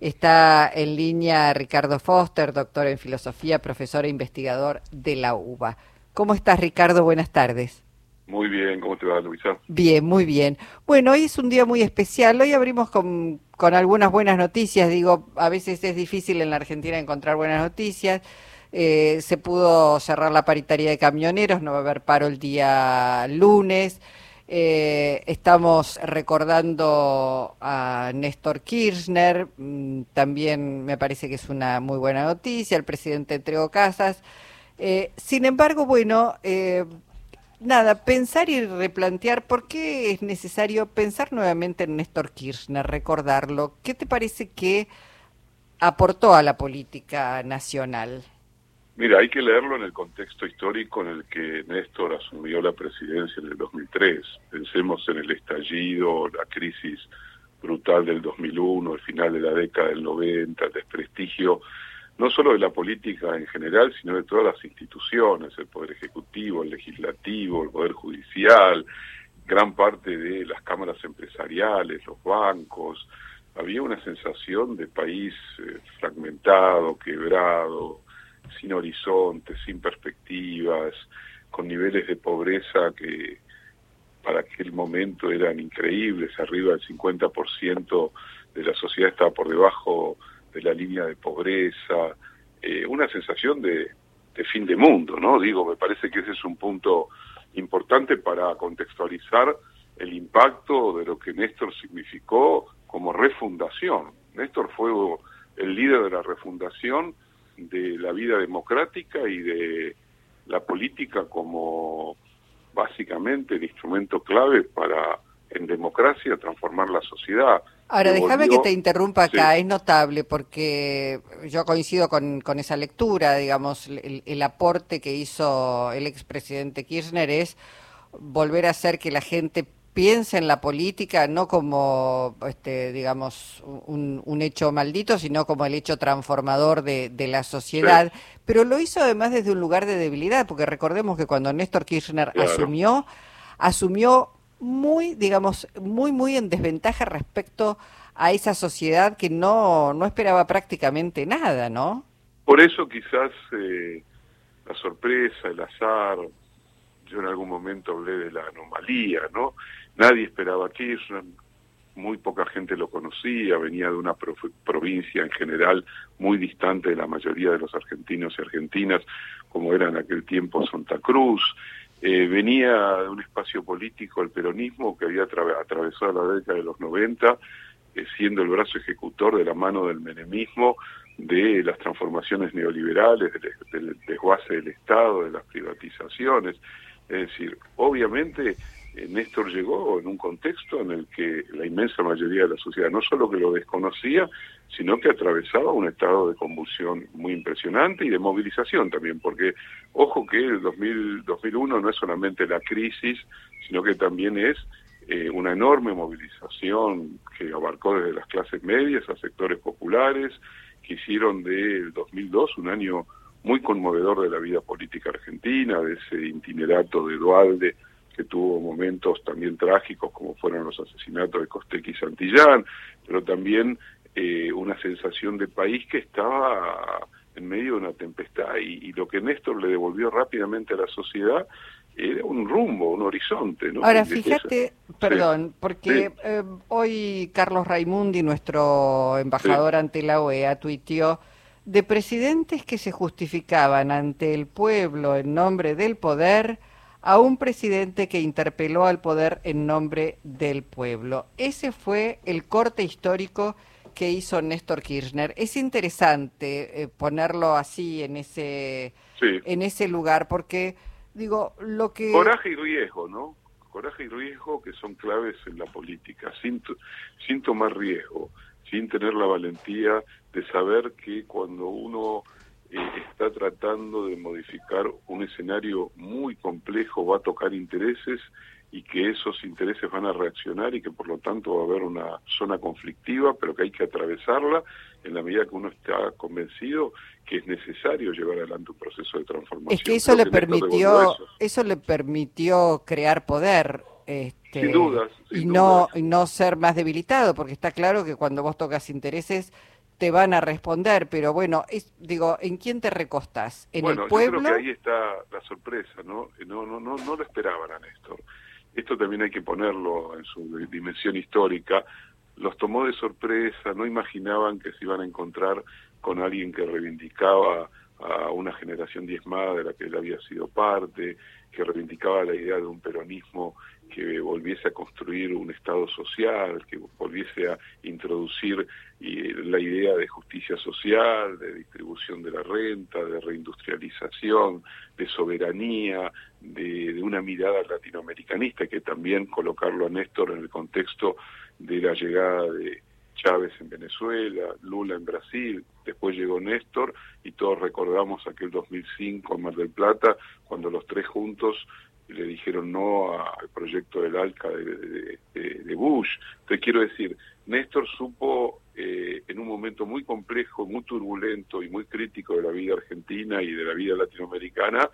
Está en línea Ricardo Foster, doctor en filosofía, profesor e investigador de la UBA. ¿Cómo estás, Ricardo? Buenas tardes. Muy bien, ¿cómo te va, Luisa? Bien, muy bien. Bueno, hoy es un día muy especial. Hoy abrimos con, con algunas buenas noticias. Digo, a veces es difícil en la Argentina encontrar buenas noticias. Eh, se pudo cerrar la paritaria de camioneros, no va a haber paro el día lunes. Eh, estamos recordando a Néstor Kirchner, mm, también me parece que es una muy buena noticia, el presidente entregó casas. Eh, sin embargo, bueno, eh, nada, pensar y replantear por qué es necesario pensar nuevamente en Néstor Kirchner, recordarlo. ¿Qué te parece que aportó a la política nacional? Mira, hay que leerlo en el contexto histórico en el que Néstor asumió la presidencia en el 2003. Pensemos en el estallido, la crisis brutal del 2001, el final de la década del 90, el desprestigio no solo de la política en general, sino de todas las instituciones, el Poder Ejecutivo, el Legislativo, el Poder Judicial, gran parte de las cámaras empresariales, los bancos. Había una sensación de país eh, fragmentado, quebrado, sin horizontes, sin perspectivas, con niveles de pobreza que para aquel momento eran increíbles, arriba del 50% de la sociedad estaba por debajo de la línea de pobreza, eh, una sensación de, de fin de mundo, ¿no? Digo, me parece que ese es un punto importante para contextualizar el impacto de lo que Néstor significó como refundación. Néstor fue el líder de la refundación de la vida democrática y de la política como básicamente el instrumento clave para en democracia transformar la sociedad. Ahora, déjame que te interrumpa acá, es notable porque yo coincido con, con esa lectura, digamos, el, el aporte que hizo el expresidente Kirchner es volver a hacer que la gente piensa en la política no como, este, digamos, un, un, hecho maldito, sino como el hecho transformador de, de la sociedad. Sí. Pero lo hizo además desde un lugar de debilidad, porque recordemos que cuando Néstor Kirchner claro. asumió, asumió muy, digamos, muy, muy en desventaja respecto a esa sociedad que no, no esperaba prácticamente nada, ¿no? Por eso quizás eh, la sorpresa, el azar, yo en algún momento hablé de la anomalía, ¿no? Nadie esperaba a Kirchner, muy poca gente lo conocía, venía de una provincia en general muy distante de la mayoría de los argentinos y argentinas, como era en aquel tiempo Santa Cruz. Eh, venía de un espacio político, el peronismo, que había atravesado la década de los 90, eh, siendo el brazo ejecutor de la mano del menemismo, de las transformaciones neoliberales, del, del desguace del Estado, de las privatizaciones. Es decir, obviamente eh, Néstor llegó en un contexto en el que la inmensa mayoría de la sociedad no solo que lo desconocía, sino que atravesaba un estado de convulsión muy impresionante y de movilización también, porque ojo que el 2000, 2001 no es solamente la crisis, sino que también es eh, una enorme movilización que abarcó desde las clases medias a sectores populares, que hicieron del 2002 un año muy conmovedor de la vida política argentina, de ese itinerato de Dualde, que tuvo momentos también trágicos como fueron los asesinatos de Costequi y Santillán, pero también eh, una sensación de país que estaba en medio de una tempestad y, y, lo que Néstor le devolvió rápidamente a la sociedad era un rumbo, un horizonte. ¿no? Ahora, fíjate, perdón, sí, porque sí. Eh, hoy Carlos Raimundi, nuestro embajador sí. ante la OEA, tuiteó de presidentes que se justificaban ante el pueblo en nombre del poder a un presidente que interpeló al poder en nombre del pueblo. Ese fue el corte histórico que hizo Néstor Kirchner. Es interesante eh, ponerlo así en ese sí. en ese lugar porque digo lo que coraje y riesgo, ¿no? Coraje y riesgo que son claves en la política, sin sin tomar riesgo, sin tener la valentía de saber que cuando uno eh, está tratando de modificar un escenario muy complejo, va a tocar intereses y que esos intereses van a reaccionar y que por lo tanto va a haber una zona conflictiva, pero que hay que atravesarla en la medida que uno está convencido que es necesario llevar adelante un proceso de transformación. Es que eso Creo le que permitió eso. eso. le permitió crear poder. Este, sin dudas. Sin y dudas. no y no ser más debilitado, porque está claro que cuando vos tocas intereses te van a responder, pero bueno, es, digo, ¿en quién te recostás? ¿En bueno, el pueblo? Yo creo que ahí está la sorpresa, ¿no? No, no, no, no lo esperaban a Néstor. Esto también hay que ponerlo en su dimensión histórica. Los tomó de sorpresa, no imaginaban que se iban a encontrar con alguien que reivindicaba a una generación diezmada de la que él había sido parte, que reivindicaba la idea de un peronismo que volviese a construir un Estado social, que volviese a introducir la idea de justicia social, de distribución de la renta, de reindustrialización, de soberanía, de, de una mirada latinoamericanista, que también colocarlo a Néstor en el contexto de la llegada de Chávez en Venezuela, Lula en Brasil, después llegó Néstor y todos recordamos aquel 2005 en Mar del Plata, cuando los tres juntos le dijeron no al proyecto del ALCA de, de, Bush. Entonces quiero decir, Néstor supo eh, en un momento muy complejo, muy turbulento y muy crítico de la vida argentina y de la vida latinoamericana,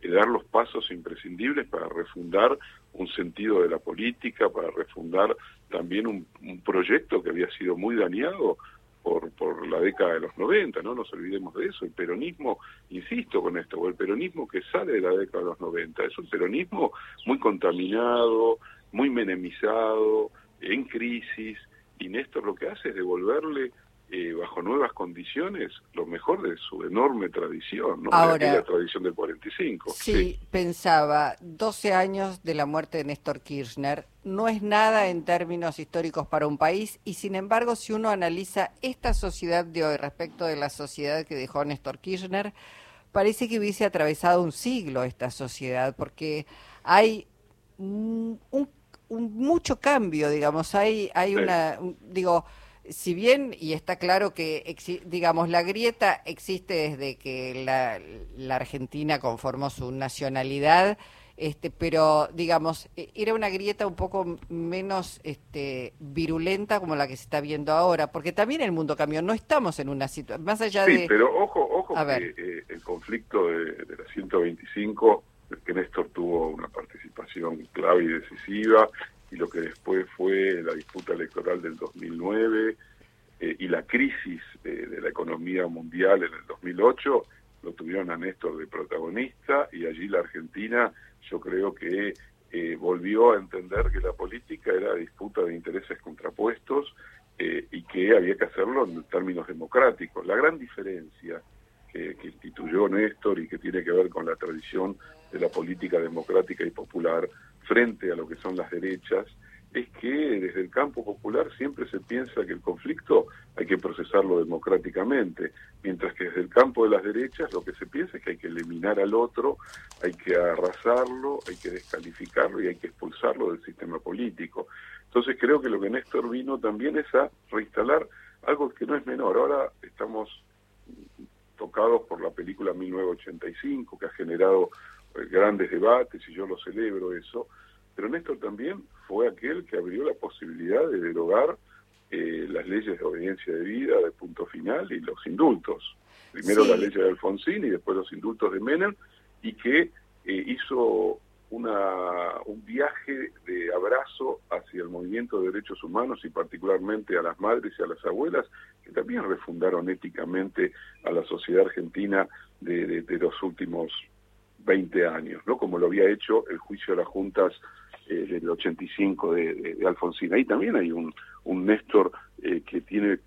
eh, dar los pasos imprescindibles para refundar un sentido de la política, para refundar también un proyecto que había sido muy dañado por, por la década de los 90, no nos olvidemos de eso. El peronismo, insisto con esto, el peronismo que sale de la década de los 90 es un peronismo muy contaminado, muy menemizado, en crisis, y Néstor lo que hace es devolverle eh, bajo nuevas condiciones lo mejor de su enorme tradición, ¿no? Ahora, la tradición del 45. Sí, sí, pensaba, 12 años de la muerte de Néstor Kirchner no es nada en términos históricos para un país y sin embargo si uno analiza esta sociedad de hoy respecto de la sociedad que dejó Néstor Kirchner, parece que hubiese atravesado un siglo esta sociedad porque hay un, un, mucho cambio, digamos, hay, hay sí. una, digo, si bien, y está claro que, digamos, la grieta existe desde que la, la, Argentina conformó su nacionalidad, este, pero, digamos, e, era una grieta un poco menos este, virulenta como la que se está viendo ahora, porque también el mundo cambió, no estamos en una situación, más allá sí, de... pero ojo, ojo, A que eh, el conflicto de, de la 125, que Néstor tuvo una participación clave y decisiva, y lo que después fue la disputa electoral del 2009 eh, y la crisis de, de, la economía mundial en el 2008, lo tuvieron a Néstor de protagonista y allí la Argentina yo creo que eh, volvió a entender que la política era disputa de intereses contrapuestos eh, y que había que hacerlo en términos democráticos. La gran diferencia que, que instituyó Néstor y que tiene que ver con la tradición de la política democrática y popular frente a lo que son las derechas, es que desde el campo popular siempre se piensa que el conflicto hay que procesarlo democráticamente, mientras que desde el campo de las derechas lo que se piensa es que hay que eliminar al otro, hay que arrasarlo, hay que descalificarlo y hay que expulsarlo del sistema político. Entonces creo que lo que Néstor vino también es a reinstalar algo que no es menor. Ahora estamos tocados por la película 1985, que ha generado grandes debates y yo lo celebro eso, pero Néstor también fue aquel que abrió la posibilidad de derogar eh, las leyes de obediencia de vida, de punto final y los indultos. Primero sí. la ley de Alfonsín y después los indultos de Menem, y que eh, hizo una, un viaje de abrazo hacia el movimiento de derechos humanos y particularmente a las madres y a las abuelas, que también refundaron éticamente a la sociedad argentina de, de, de los últimos 20 años, ¿no? Como lo había hecho el juicio de las juntas eh, del 85 de, de, de, Alfonsín. Ahí también hay un, un Néstor eh, que tiene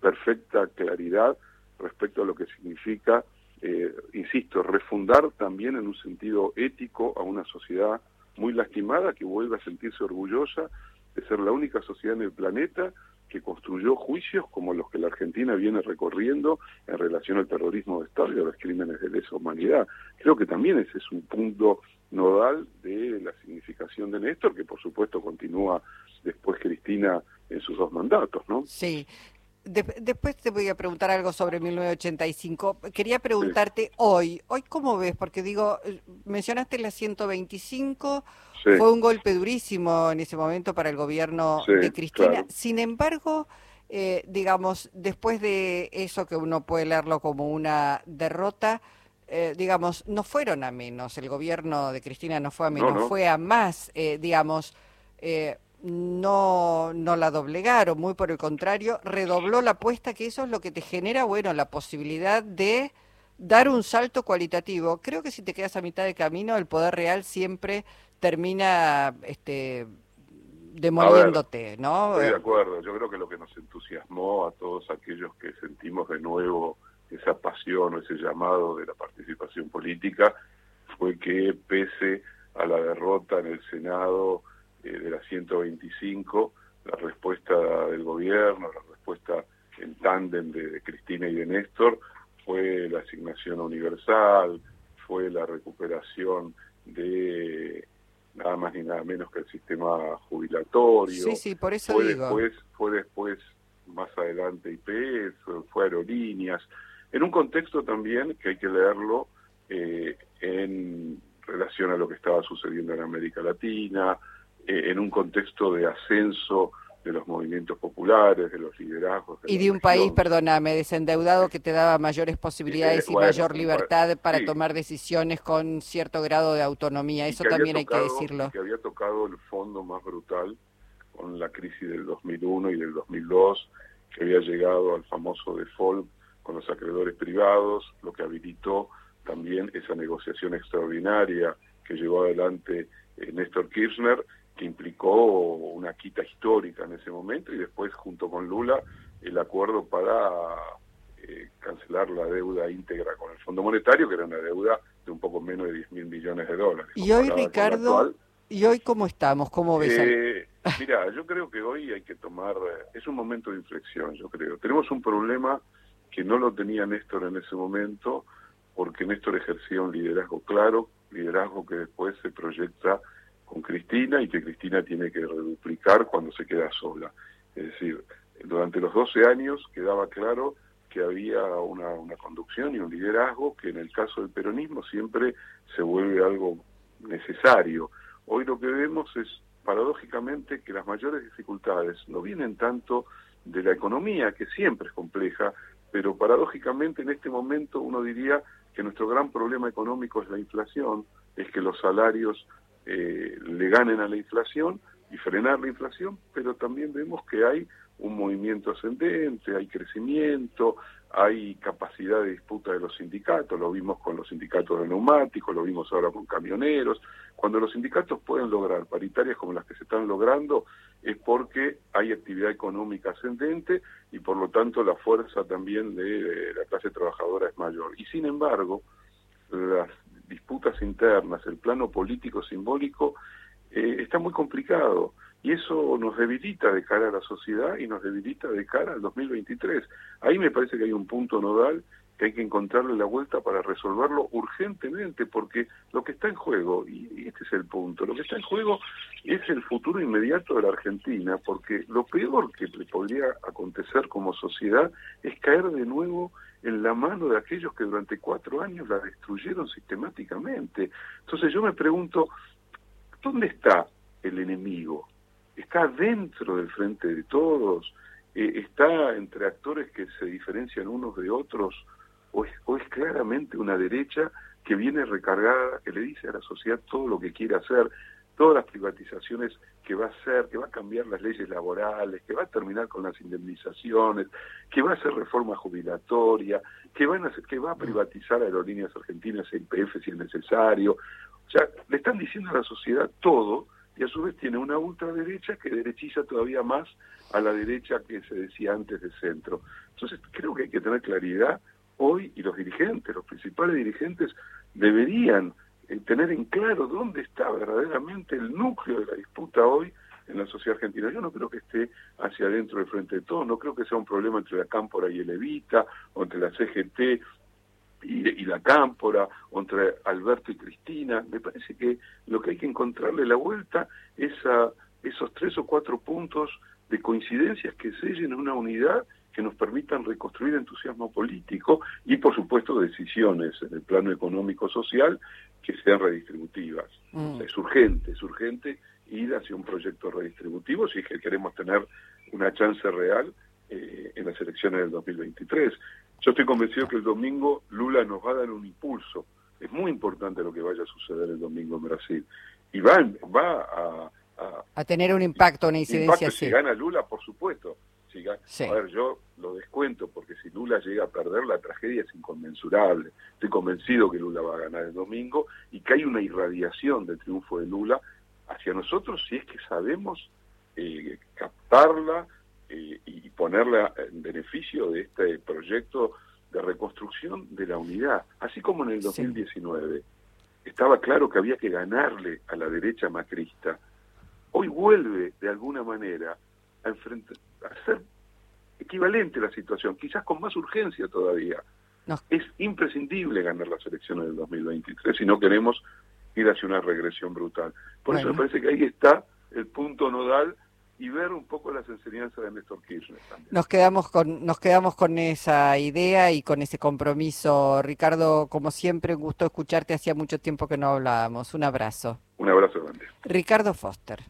perfecta claridad respecto a lo que significa, eh, insisto, refundar también en un sentido ético a una sociedad muy lastimada que vuelve a sentirse orgullosa de ser la única sociedad en el planeta que construyó juicios como los que la Argentina viene recorriendo en relación al terrorismo de Estado y a los crímenes de lesa humanidad. Creo que también ese es un punto nodal de la significación de Néstor, que por supuesto continúa después Cristina en sus dos mandatos, ¿no? Sí. De después te voy a preguntar algo sobre 1985. Quería preguntarte sí. hoy, hoy cómo ves, porque digo, mencionaste la 125, sí. fue un golpe durísimo en ese momento para el gobierno sí, de Cristina. Claro. Sin embargo, eh, digamos, después de eso que uno puede leerlo como una derrota, eh, digamos, no fueron a menos, el gobierno de Cristina no fue a menos, no, no. fue a más, eh, digamos, eh, no, no la doblegaron, muy por el contrario, redobló la apuesta, que eso es lo que te genera, bueno, la posibilidad de dar un salto cualitativo. Creo que si te quedas a mitad de camino, el poder real siempre termina este, demoliéndote, ¿no? Estoy de acuerdo, yo creo que lo que nos entusiasmó a todos aquellos que sentimos de nuevo esa pasión o ese llamado de la participación política fue que pese a la derrota en el Senado eh, de la 125, la respuesta del gobierno, la respuesta en tándem de Cristina y de Néstor fue la asignación universal, fue la recuperación de nada más ni nada menos que el sistema jubilatorio. Sí, sí, por eso fue digo. Después, fue después, más adelante, IPS, fue aerolíneas, en un contexto también que hay que leerlo eh, en relación a lo que estaba sucediendo en América Latina, eh, en un contexto de ascenso de los movimientos populares, de los liderazgos. y de un país, perdóname, desendeudado que te daba mayores posibilidades y mayor libertad para tomar decisiones con cierto grado de autonomía. Eso también hay que decirlo. Que había tocado el fondo más brutal con la crisis del 2001 y del 2002, que había llegado al famoso default con los acreedores privados, lo que habilitó también esa negociación extraordinaria que llevó adelante eh, Néstor Kirchner que implicó una quita histórica en ese momento y después junto con Lula el acuerdo para eh, cancelar la deuda íntegra con el Fondo Monetario, que era una deuda de un poco menos de 10 mil millones de dólares. Y hoy, Ricardo, ¿y hoy cómo estamos? ¿Cómo ves? Eh, mira, yo creo que hoy hay que tomar, es un momento de inflexión, yo creo. Tenemos un problema que no lo tenía Néstor en ese momento, porque Néstor ejercía un liderazgo claro, liderazgo que después se proyecta con Cristina y que Cristina tiene que reduplicar cuando se queda sola. Es decir, durante los 12 años quedaba claro que había una, una conducción y un liderazgo que en el caso del peronismo siempre se vuelve algo necesario. Hoy lo que vemos es, paradójicamente, que las mayores dificultades no vienen tanto de la economía, que siempre es compleja, pero paradójicamente en este momento uno diría que nuestro gran problema económico es la inflación, es que los salarios eh, le ganen a la inflación y frenar la inflación, pero también vemos que hay un movimiento ascendente, hay crecimiento, hay capacidad de disputa de los sindicatos, lo vimos con los sindicatos de neumáticos, lo vimos ahora con camioneros. Cuando los sindicatos pueden lograr paritarias como las que se están logrando, es porque hay actividad económica ascendente y por lo tanto la fuerza también de la clase trabajadora es mayor. Y sin embargo, las disputas internas, el plano político simbólico, eh, está muy complicado y eso nos debilita de cara a la sociedad y nos debilita de cara al 2023. Ahí me parece que hay un punto nodal que hay que encontrarle la vuelta para resolverlo urgentemente, porque lo que está en juego, y este es el punto, lo que está en juego es el futuro inmediato de la Argentina, porque lo peor que podría acontecer como sociedad es caer de nuevo en la mano de aquellos que durante cuatro años la destruyeron sistemáticamente. Entonces yo me pregunto, ¿dónde está el enemigo? ¿Está dentro del frente de todos? Eh, ¿Está entre actores que se diferencian unos de otros? ¿O es, ¿O es claramente una derecha que viene recargada, que le dice a la sociedad todo lo que quiere hacer, todas las privatizaciones que va a hacer, que va a cambiar las leyes laborales, que va a terminar con las indemnizaciones, que va a hacer reforma jubilatoria, que, van a hacer, que va a privatizar aerolíneas argentinas e IPF si es necesario. O sea, le están diciendo a la sociedad todo y a su vez tiene una ultraderecha que derechiza todavía más a la derecha que se decía antes de centro. Entonces creo que hay que tener claridad hoy y los dirigentes, los principales dirigentes deberían tener en claro dónde está verdaderamente el núcleo de la disputa hoy en la sociedad argentina. Yo no creo que esté hacia adentro del frente de todos, no creo que sea un problema entre la Cámpora y el Evita, o entre la CGT y, la Cámpora, o entre Alberto y Cristina. Me parece que lo que hay que encontrarle la vuelta es a esos tres o cuatro puntos de coincidencias que sellen una unidad que nos permitan reconstruir entusiasmo político y, por supuesto, decisiones en el plano económico-social que sean redistributivas. Mm. es urgente, es urgente ir hacia un proyecto redistributivo si es que queremos tener una chance real eh, en las elecciones del 2023. Yo estoy convencido que el domingo Lula nos va a dar un impulso. Es muy importante lo que vaya a suceder el domingo en Brasil. Y va, va a a, tener un impacto, una incidencia Si gana Lula, por supuesto. Si A ver, yo lo descuento porque si Lula llega a perder, la tragedia es inconmensurable. Estoy convencido que Lula va a ganar el domingo y que hay una irradiación del triunfo de Lula hacia nosotros si es que sabemos eh, captarla eh, y ponerla en beneficio de este proyecto de reconstrucción de la unidad, así como en el 2019. Estaba claro que había que ganarle a la derecha macrista. Hoy vuelve, de alguna manera, a, enfrentar, a ser equivalente la situación, quizás con más urgencia todavía. Es imprescindible ganar las elecciones del 2023 si no queremos ir hacia una regresión brutal. Por eso me parece que ahí está el punto nodal y ver un poco las enseñanzas de Néstor Kirchner también. Nos quedamos con nos quedamos con esa idea y con ese compromiso. Ricardo, como siempre, un gusto escucharte. Hacía mucho tiempo que no hablábamos. Un abrazo. Un abrazo grande. Ricardo Foster.